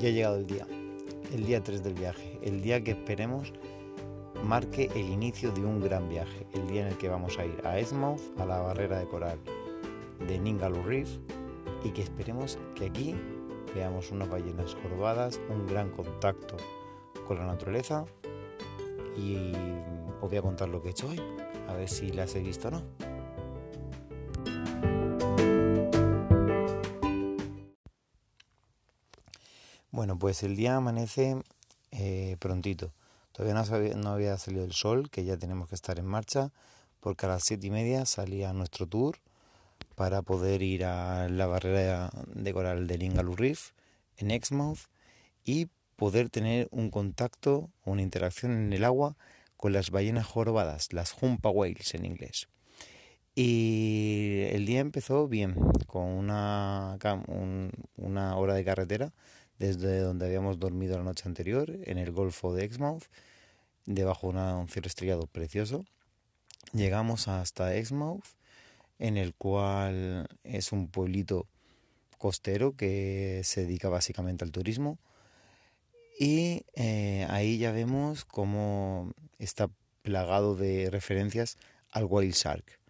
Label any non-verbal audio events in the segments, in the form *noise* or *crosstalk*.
Ya ha llegado el día, el día 3 del viaje, el día que esperemos marque el inicio de un gran viaje, el día en el que vamos a ir a Exmouth, a la barrera de coral de Ningaloo Reef y que esperemos que aquí veamos unas ballenas jorobadas, un gran contacto con la naturaleza y os voy a contar lo que he hecho hoy, a ver si las he visto o no. Bueno, pues el día amanece eh, prontito. Todavía no, había salido el sol, que ya tenemos que estar en marcha, porque a las siete y media salía nuestro tour para poder ir a la barrera de coral de Lingaloo Reef en Exmouth y poder tener un contacto, una interacción en el agua con las ballenas jorobadas, las humpa whales en inglés. Y el día empezó bien, con una, una hora de carretera desde donde habíamos dormido la noche anterior, en el Golfo de Exmouth, debajo de un cielo estrellado precioso. Llegamos hasta Exmouth, en el cual es un pueblito costero que se dedica básicamente al turismo. Y eh, ahí ya vemos cómo está plagado de referencias al whale shark.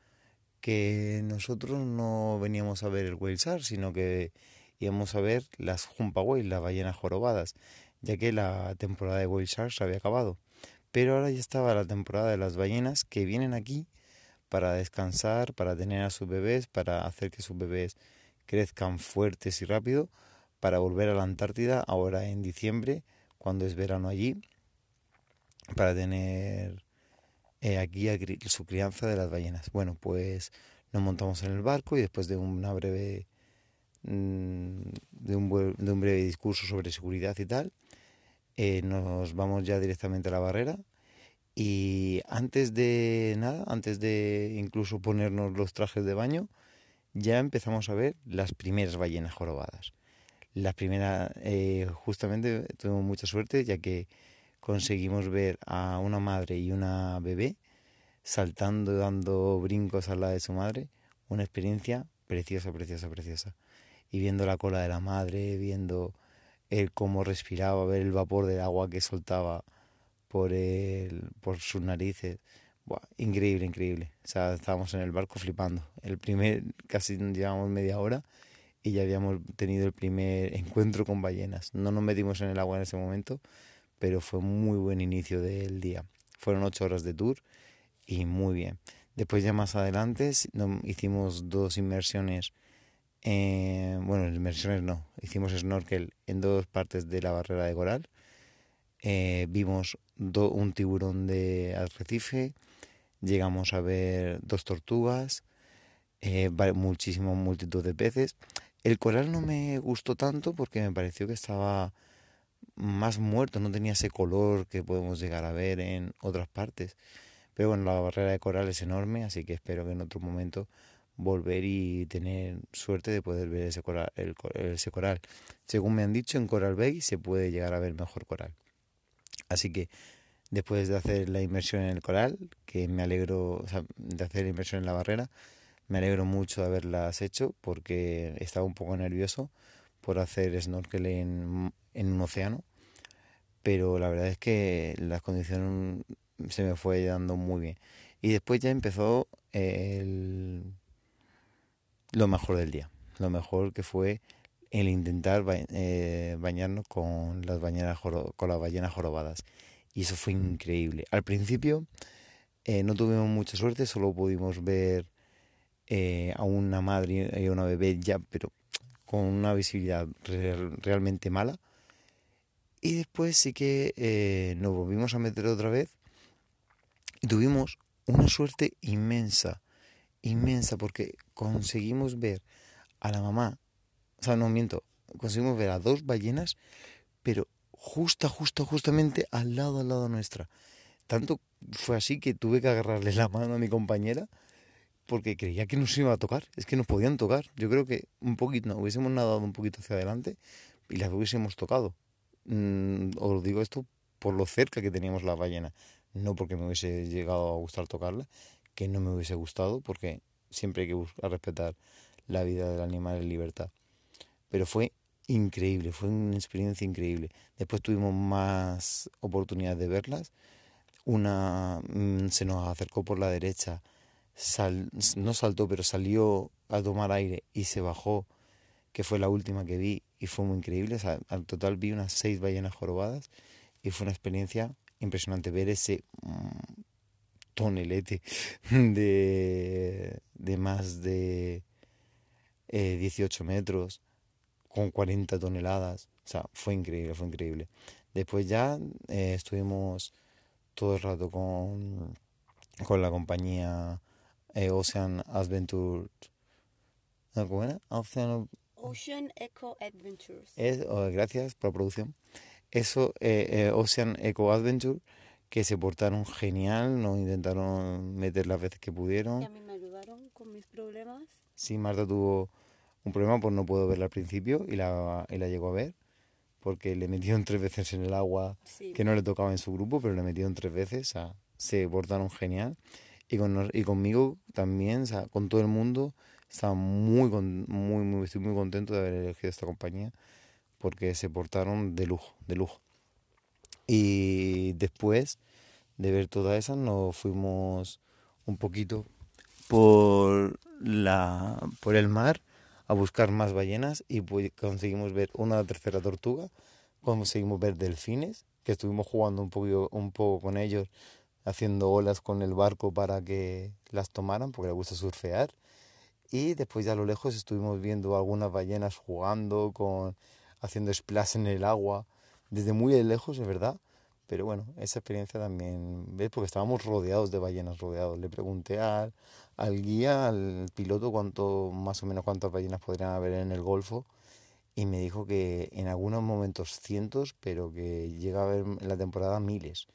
Que nosotros no veníamos a ver el whale shark, sino que íbamos a ver las Humpa Whale, las ballenas jorobadas, ya que la temporada de whale sharks había acabado. Pero ahora ya estaba la temporada de las ballenas que vienen aquí para descansar, para tener a sus bebés, para hacer que sus bebés crezcan fuertes y rápido, para volver a la Antártida ahora en diciembre, cuando es verano allí, para tener eh, aquí su crianza de las ballenas. Bueno, pues nos montamos en el barco y después de una breve de un, de un breve discurso sobre seguridad y tal, eh, nos vamos ya directamente a la barrera y antes de nada, antes de incluso ponernos los trajes de baño, ya empezamos a ver las primeras ballenas jorobadas. La primera, eh, justamente tuvimos mucha suerte ya que conseguimos ver a una madre y una bebé saltando, dando brincos al lado de su madre. Una experiencia preciosa, preciosa, preciosa y viendo la cola de la madre, viendo el cómo respiraba, ver el vapor del agua que soltaba por, el, por sus narices. increíble, increíble. O sea, estábamos en el barco flipando. El primer, casi llevamos media hora y ya habíamos tenido el primer encuentro con ballenas. No nos metimos en el agua en ese momento, pero fue muy buen inicio del día. Fueron ocho horas de tour y muy bien. Después ya más adelante hicimos dos inmersiones eh, bueno, inmersiones no, hicimos snorkel en dos partes de la barrera de coral. Eh, vimos un tiburón de arrecife, llegamos a ver dos tortugas, eh, muchísima multitud de peces. El coral no me gustó tanto porque me pareció que estaba más muerto, no tenía ese color que podemos llegar a ver en otras partes. Pero bueno, la barrera de coral es enorme, así que espero que en otro momento volver y tener suerte de poder ver ese coral, ese coral. Según me han dicho, en Coral Bay se puede llegar a ver mejor coral. Así que después de hacer la inmersión en el coral, que me alegro, de hacer la inmersión en la barrera, me alegro mucho de haberlas hecho porque estaba un poco nervioso por hacer snorkel en, en un océano, pero la verdad es que las condiciones se me fue dando muy bien. Y después ya empezó el lo mejor del día. Lo mejor que fue el intentar eh, bañarnos con las, ballenas con las ballenas jorobadas. Y eso fue increíble. Al principio eh, no tuvimos mucha suerte, solo pudimos ver eh, a una madre y a una bebé ya, pero con una visibilidad realmente mala. Y después sí que nos volvimos a meter otra vez y tuvimos una suerte inmensa inmensa porque conseguimos ver a la mamá, o sea, no miento, conseguimos ver a dos ballenas, pero justa, justa, justamente al lado, al lado nuestra. Tanto fue así que tuve que agarrarle la mano a mi compañera porque creía que nos iba a tocar, es que nos podían tocar. Yo creo que un poquito, no, hubiésemos nadado un poquito hacia adelante y las hubiésemos tocado. Mm, os digo esto por lo cerca que teníamos la ballena, no porque me hubiese llegado a gustar tocarla, que no me hubiese gustado porque siempre hay que respetar la vida del animal en libertad. Pero fue increíble, fue una experiencia increíble. Después tuvimos más oportunidades de verlas. Una mm, se nos acercó por la derecha, no saltó, pero salió a tomar aire y se bajó, que fue la última que vi y fue muy increíble. al total vi unas seis ballenas jorobadas y fue una experiencia impresionante ver ese mm, tonelete *laughs* de, de más de 18 eh, metros con 40 toneladas. O sea, fue increíble, fue increíble. Después ya eh, estuvimos todo el rato con, con la compañía eh, Ocean Adventure. ¿Cómo era? Ocean, Ocean Eco Adventures. Oh, gracias por la producción. Eso, Ocean Eco Adventure, que se portaron genial, nos intentaron meter las veces que pudieron. Y a mí me ayudaron con mis problemas. Sí, Marta tuvo un problema, pues no puedo verla al principio y la, y la llegó a ver, porque le metieron tres veces en el agua, que no le tocaba en su grupo, pero le metieron tres veces, o se portaron genial. Y, con, y conmigo también, o sea, con todo el mundo, estaba muy, muy, muy, estoy muy contento de haber elegido esta compañía, porque se portaron de lujo, de lujo. Y después de ver todas esas, nos fuimos un poquito por, la, por el mar a buscar más ballenas y pues conseguimos ver una tercera tortuga, conseguimos ver delfines, que estuvimos jugando un poco, un poco con ellos, haciendo olas con el barco para que las tomaran, porque les gusta surfear. Y después ya a lo lejos estuvimos viendo algunas ballenas jugando, con, haciendo splash en el agua, desde muy lejos, es verdad. Pero bueno, esa experiencia también, ¿ves? Porque estábamos rodeados de ballenas, rodeados. Le pregunté al, al guía, al piloto, cuánto, más o menos cuántas ballenas podrían haber en el Golfo y me dijo que en algunos momentos cientos, pero que llega a haber en la temporada miles.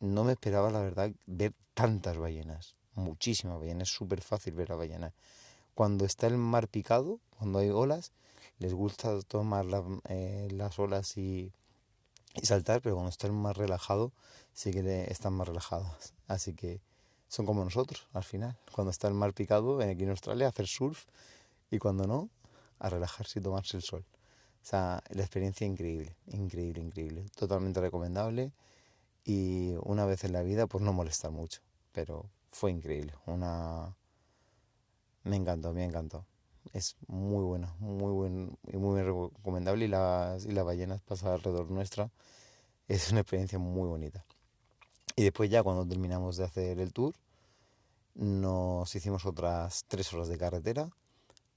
no me esperaba, la verdad, ver tantas ballenas, muchísimas ballenas, es súper fácil ver a ballenas. Cuando está el mar picado, cuando hay olas, les gusta tomar eh, las olas y, y, saltar, pero cuando está el mar relajado, sí que están más relajados. Así que son como nosotros al final. Cuando está el mar picado, aquí en Australia, hacer surf y cuando no, a relajarse y tomarse el sol. O sea, la experiencia increíble, increíble, increíble. Totalmente recomendable y una vez en la vida, pues no molestar mucho. Pero fue increíble. Una... Me encantó, me encantó. Es muy buena, muy buen muy recomendable y las, y las ballenas pasan alrededor nuestra. Es una experiencia muy bonita. Y después ya cuando terminamos de hacer el tour, nos hicimos otras tres horas de carretera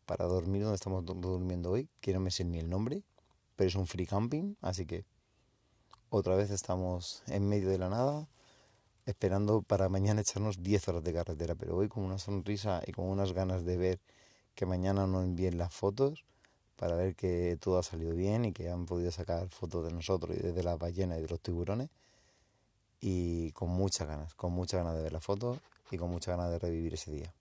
para dormir donde estamos durmiendo hoy, que no me sé ni el nombre, pero es un free camping, así que otra vez estamos en medio de la nada, esperando para mañana echarnos 10 horas de carretera, pero hoy con una sonrisa y con unas ganas de ver que mañana nos envíen las fotos para ver que todo ha salido bien y que han podido sacar fotos de nosotros y de las ballenas y de los tiburones y con muchas ganas, con muchas ganas de ver la foto y con muchas ganas de revivir ese día.